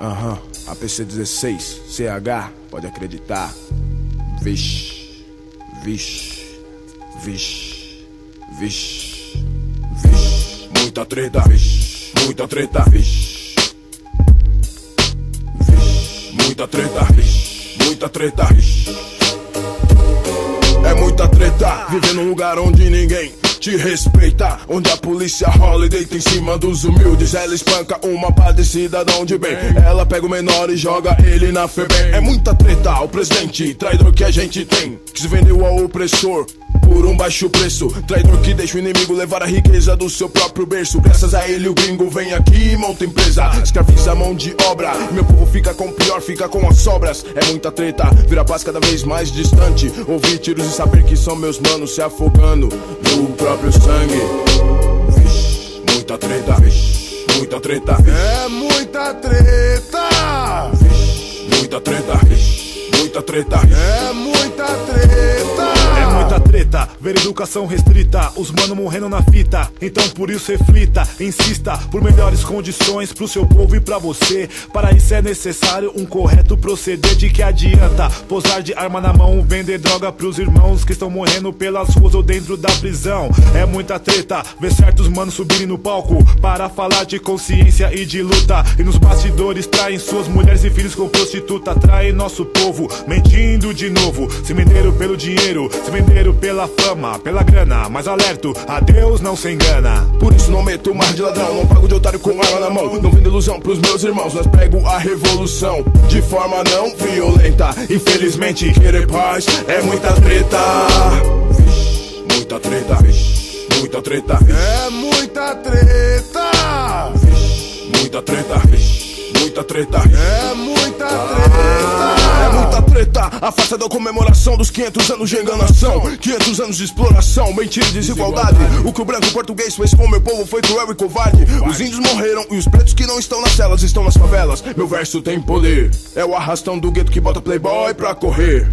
Aham, APC 16, CH, pode acreditar. Vixe, vixe, vixe, vixe, vixe. Muita treta, vixe, muita treta, vixe. Vixe, muita treta, vixe, muita treta, vixe. É muita treta, viver num lugar onde ninguém te respeita. Onde a polícia rola e deita em cima dos humildes. Ela espanca uma pá de cidadão de bem. Ela pega o menor e joga ele na FEBEM. É muita treta, o presidente, traidor que a gente tem. Que se vendeu ao opressor por um baixo preço. Traidor que deixa o inimigo levar a riqueza do seu próprio berço. Graças a ele, o gringo vem aqui e monta empresa. Escraviza a mão de obra. Meu povo fica com o pior, fica com as sobras. É muita treta, vira paz cada vez mais distante. Ouvir tiros e saber que são meus manos se afogando no próprio sangue. Vixe, muita treta, vixe, muita treta. É muita treta! Vixe, muita treta, vixe, muita treta. É muita treta! É muita treta, ver educação restrita, os mano morrendo na fita. Então por isso reflita, insista por melhores condições pro seu povo e pra você. Para isso é necessário um correto proceder de que adianta posar de arma na mão, vender droga pros irmãos que estão morrendo pelas ruas ou dentro da prisão. É muita treta, ver certos manos subirem no palco para falar de consciência e de luta. E nos bastidores traem suas mulheres e filhos com prostituta, traem nosso povo, mentindo de novo. Se venderam pelo dinheiro, se venderam pela fama, pela grana. Mas alerto, a Deus não se engana. Por isso não meto mais de ladrão, não pago de otário com arma na mão. Não vendo ilusão pros meus irmãos, nós prego a revolução de forma não violenta. Infelizmente, querer paz é muita treta. Vixe, muita treta, vixe, muita treta, É muita treta! vixe, muita treta, vixe, muita treta. É muita treta! Muita treta, a festa da comemoração dos 500 anos de enganação. 500 anos de exploração, mentira e desigualdade. O que o branco português fez com meu povo foi cruel e covarde. Os índios morreram e os pretos que não estão nas celas estão nas favelas. Meu verso tem poder, é o arrastão do gueto que bota playboy pra correr.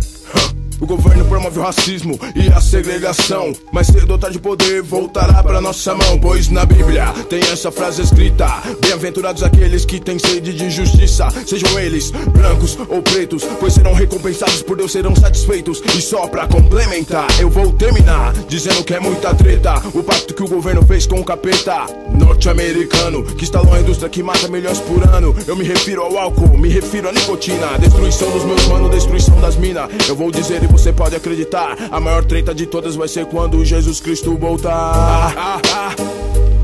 O governo promove o racismo e a segregação. Mas cedo ou tarde poder voltará pra nossa mão. Pois na Bíblia tem essa frase escrita: Bem-aventurados aqueles que têm sede de justiça, sejam eles brancos ou pretos, pois serão recompensados por Deus, serão satisfeitos. E só pra complementar, eu vou terminar dizendo que é muita treta. O pacto que o governo fez com o capeta norte-americano, que instalou a indústria que mata milhões por ano. Eu me refiro ao álcool, me refiro à nicotina, destruição dos meus manos, destruição das minas. Eu vou dizer e você pode acreditar: a maior treta de todas vai ser quando Jesus Cristo voltar. Ah, ah,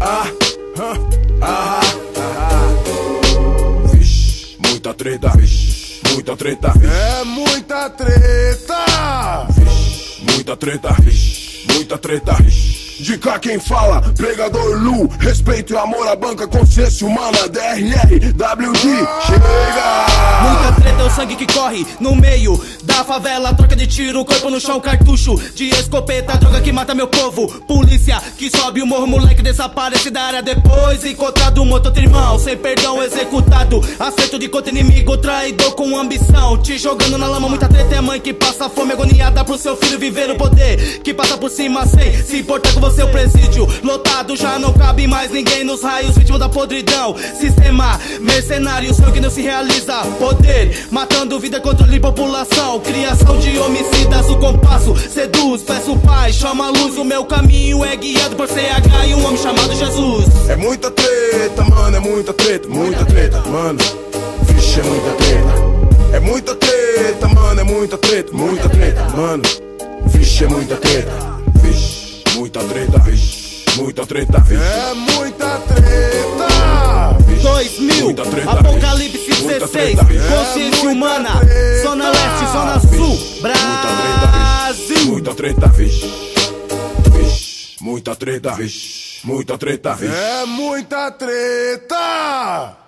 ah, ah, ah, ah. Vixe, muita treta, vixe, muita treta, vixe, É muita treta! vixe, muita treta, vixe, muita treta, vixe. De cá quem fala, pregador Lu, respeito e amor à banca, consciência humana, DRR, WD, chega! Sangue que corre no meio da favela. Troca de tiro, corpo no chão, cartucho de escopeta. Droga que mata meu povo. Polícia que sobe o morro, moleque desaparece da área depois. Encontrado morto, outro irmão, sem perdão, executado. Acerto de contra inimigo, traidor com ambição. Te jogando na lama, muita treta é mãe que passa fome agoniada pro seu filho viver o poder. Que passa por cima sem se importar com você, o presídio. Lotado, já não cabe mais ninguém nos raios, vítima da podridão. Sistema mercenário, sonho que não se realiza. Poder, matando vida, controle de população. Criação de homicidas, o compasso seduz. Peço paz, chama a luz. O meu caminho é guiado por CH e um homem chamado Jesus. É muita treta, mano, é muita treta, muita treta, mano. Vixe, é muita treta. É muita treta, mano, é muita treta, muita treta, mano. Vixe, é muita treta. Vixe, muita treta, vixe, muita treta, vixe. É muita treta! Vixe, 2000, muita treta, Apocalipse vixe, muita 16, treta, vixe. consciência humana. Zona Leste, Zona Sul. Brasil. Muita treta, vixe. Vixe, muita treta, vixe. Muita treta, vixe. É muita treta!